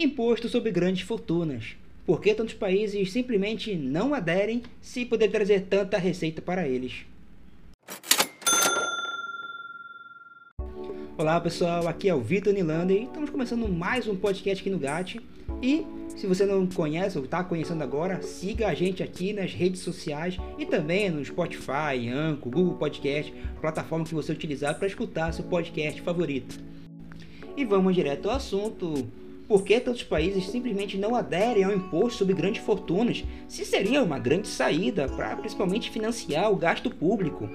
Imposto sobre grandes fortunas. Por que tantos países simplesmente não aderem se poder trazer tanta receita para eles? Olá pessoal, aqui é o Vitor Nilander e estamos começando mais um podcast aqui no GAT. E se você não conhece ou está conhecendo agora, siga a gente aqui nas redes sociais e também no Spotify, Anchor, Google Podcast, plataforma que você utilizar para escutar seu podcast favorito. E vamos direto ao assunto. Por que tantos países simplesmente não aderem ao imposto sobre grandes fortunas, se seria uma grande saída para principalmente financiar o gasto público?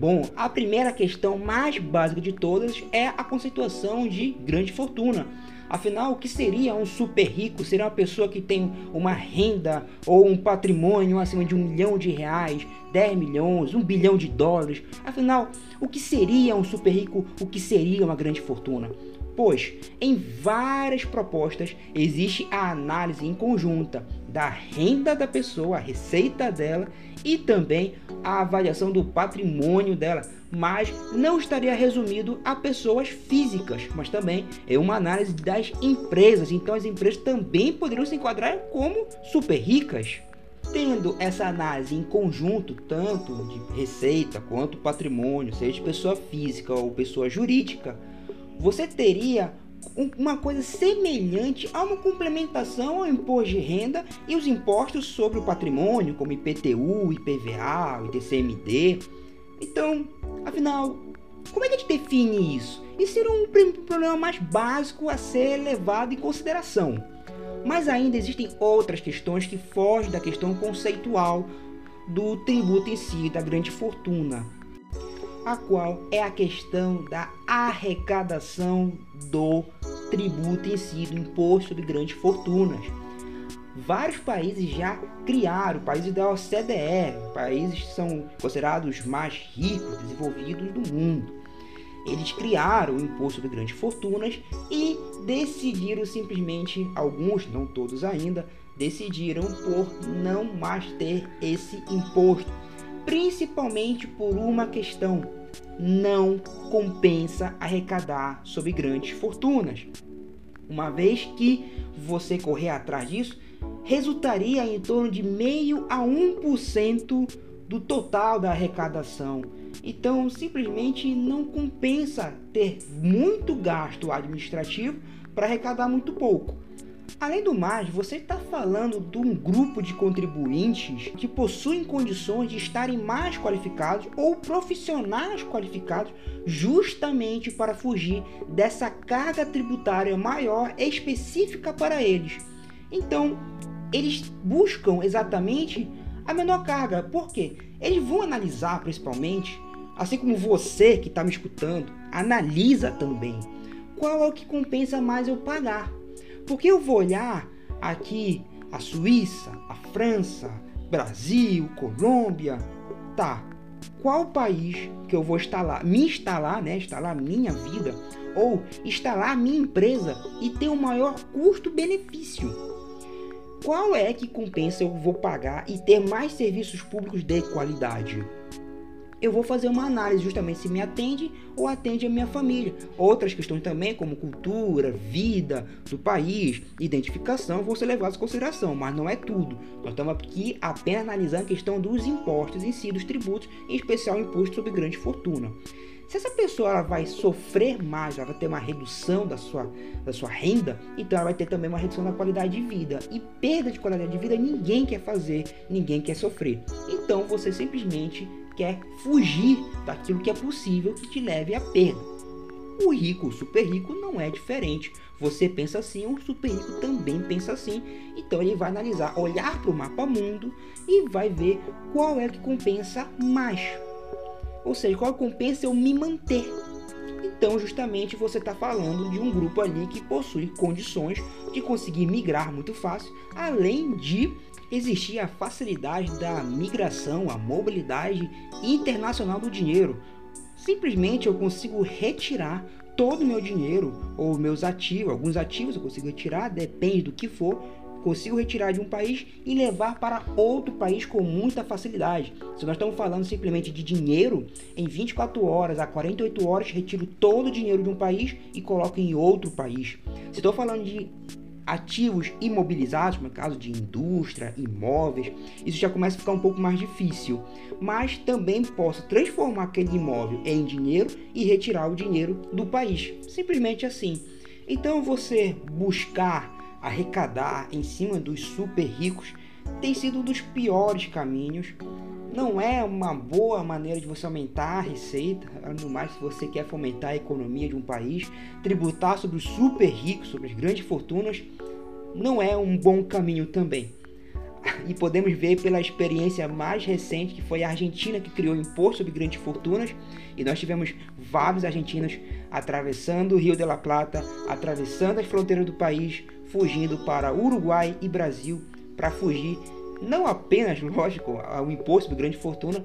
Bom, a primeira questão mais básica de todas é a conceituação de grande fortuna. Afinal, o que seria um super rico? Seria uma pessoa que tem uma renda ou um patrimônio acima de um milhão de reais, 10 milhões, um bilhão de dólares. Afinal, o que seria um super rico? O que seria uma grande fortuna? Pois, em várias propostas existe a análise em conjunta da renda da pessoa, a receita dela e também a avaliação do patrimônio dela, mas não estaria resumido a pessoas físicas, mas também é uma análise das empresas. Então as empresas também poderiam se enquadrar como super ricas. Tendo essa análise em conjunto, tanto de receita quanto patrimônio, seja de pessoa física ou pessoa jurídica, você teria uma coisa semelhante a uma complementação ao imposto de renda e os impostos sobre o patrimônio, como IPTU, IPVA, ITCMD. Então, afinal, como é que a gente define isso? Isso seria um problema mais básico a ser levado em consideração. Mas ainda existem outras questões que fogem da questão conceitual do tributo em si, da grande fortuna a qual é a questão da arrecadação do tributo em si, do imposto de grandes fortunas. Vários países já criaram, países da OCDE, países que são considerados mais ricos, desenvolvidos do mundo. Eles criaram o imposto de grandes fortunas e decidiram simplesmente, alguns, não todos ainda, decidiram por não mais ter esse imposto principalmente por uma questão: não compensa arrecadar sobre grandes fortunas. Uma vez que você correr atrás disso, resultaria em torno de meio a 1% do total da arrecadação. Então, simplesmente não compensa ter muito gasto administrativo para arrecadar muito pouco. Além do mais, você está falando de um grupo de contribuintes que possuem condições de estarem mais qualificados ou profissionais qualificados justamente para fugir dessa carga tributária maior específica para eles. Então, eles buscam exatamente a menor carga. Por quê? Eles vão analisar principalmente, assim como você que está me escutando, analisa também qual é o que compensa mais eu pagar. Porque eu vou olhar aqui a Suíça, a França, Brasil, Colômbia, tá? Qual país que eu vou instalar, me instalar, né, instalar minha vida ou instalar minha empresa e ter o maior custo-benefício? Qual é que compensa eu vou pagar e ter mais serviços públicos de qualidade? Eu vou fazer uma análise justamente se me atende ou atende a minha família. Outras questões também, como cultura, vida do país, identificação, vão ser levadas em consideração, mas não é tudo. Nós estamos aqui apenas analisando a questão dos impostos em si, dos tributos, em especial o imposto sobre grande fortuna. Se essa pessoa ela vai sofrer mais, ela vai ter uma redução da sua, da sua renda, então ela vai ter também uma redução da qualidade de vida. E perda de qualidade de vida ninguém quer fazer, ninguém quer sofrer. Então você simplesmente quer fugir daquilo que é possível que te leve à perda. O rico, o super rico, não é diferente. Você pensa assim, o super rico também pensa assim. Então ele vai analisar, olhar para o mapa mundo e vai ver qual é que compensa mais. Ou seja, qual compensa eu me manter. Então, justamente, você está falando de um grupo ali que possui condições de conseguir migrar muito fácil, além de existia a facilidade da migração, a mobilidade internacional do dinheiro. Simplesmente eu consigo retirar todo o meu dinheiro ou meus ativos, alguns ativos eu consigo retirar, depende do que for, consigo retirar de um país e levar para outro país com muita facilidade. Se nós estamos falando simplesmente de dinheiro, em 24 horas a 48 horas retiro todo o dinheiro de um país e coloco em outro país. Se estou falando de ativos imobilizados, no caso de indústria, imóveis, isso já começa a ficar um pouco mais difícil. Mas também posso transformar aquele imóvel em dinheiro e retirar o dinheiro do país. Simplesmente assim. Então você buscar arrecadar em cima dos super ricos tem sido um dos piores caminhos. Não é uma boa maneira de você aumentar a receita, ainda mais se você quer fomentar a economia de um país, tributar sobre os super ricos, sobre as grandes fortunas, não é um bom caminho também. E podemos ver pela experiência mais recente, que foi a Argentina que criou o imposto sobre grandes fortunas, e nós tivemos vários argentinos atravessando o Rio de la Plata, atravessando as fronteiras do país, fugindo para Uruguai e Brasil para fugir não apenas, lógico, ao imposto de grande fortuna,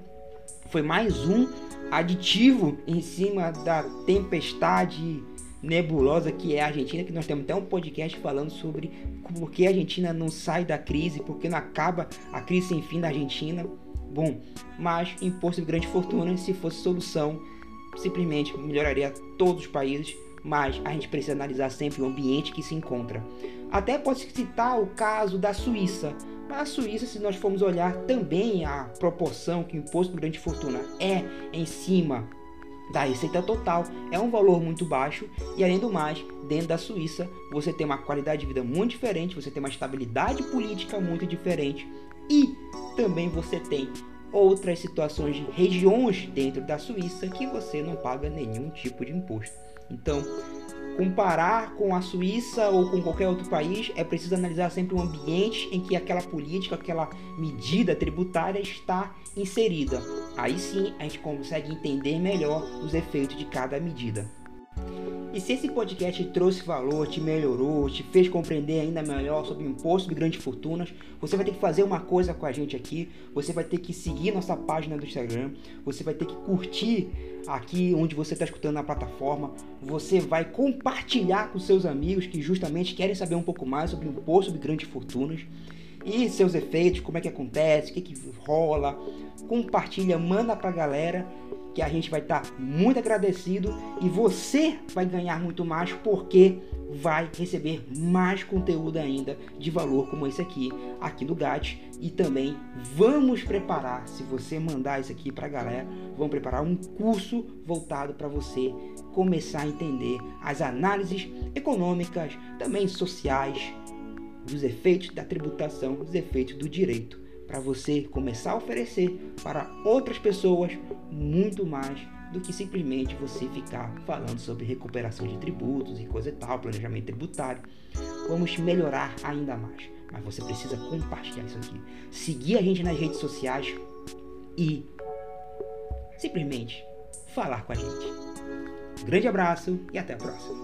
foi mais um aditivo em cima da tempestade nebulosa que é a Argentina, que nós temos até um podcast falando sobre por que a Argentina não sai da crise, por que não acaba a crise sem fim da Argentina. Bom, mas imposto de grande fortuna, se fosse solução, simplesmente melhoraria todos os países, mas a gente precisa analisar sempre o ambiente que se encontra. Até pode citar o caso da Suíça. Mas a Suíça, se nós formos olhar também a proporção que o imposto por grande fortuna é em cima da receita total, é um valor muito baixo e além do mais, dentro da Suíça, você tem uma qualidade de vida muito diferente, você tem uma estabilidade política muito diferente e também você tem outras situações de regiões dentro da Suíça que você não paga nenhum tipo de imposto. Então, comparar com a Suíça ou com qualquer outro país, é preciso analisar sempre o ambiente em que aquela política, aquela medida tributária está inserida. Aí sim a gente consegue entender melhor os efeitos de cada medida. E se esse podcast trouxe valor, te melhorou, te fez compreender ainda melhor sobre o imposto de grandes fortunas, você vai ter que fazer uma coisa com a gente aqui. Você vai ter que seguir nossa página do Instagram. Você vai ter que curtir aqui onde você está escutando na plataforma. Você vai compartilhar com seus amigos que justamente querem saber um pouco mais sobre o imposto de grandes fortunas e seus efeitos, como é que acontece, o que, que rola. Compartilha, manda pra galera que a gente vai estar tá muito agradecido e você vai ganhar muito mais porque vai receber mais conteúdo ainda de valor como esse aqui, aqui do GAT. E também vamos preparar, se você mandar isso aqui para a galera, vamos preparar um curso voltado para você começar a entender as análises econômicas, também sociais, dos efeitos da tributação, dos efeitos do direito para você começar a oferecer para outras pessoas muito mais do que simplesmente você ficar falando sobre recuperação de tributos e coisa e tal, planejamento tributário. Vamos melhorar ainda mais, mas você precisa compartilhar isso aqui, seguir a gente nas redes sociais e simplesmente falar com a gente. grande abraço e até a próxima.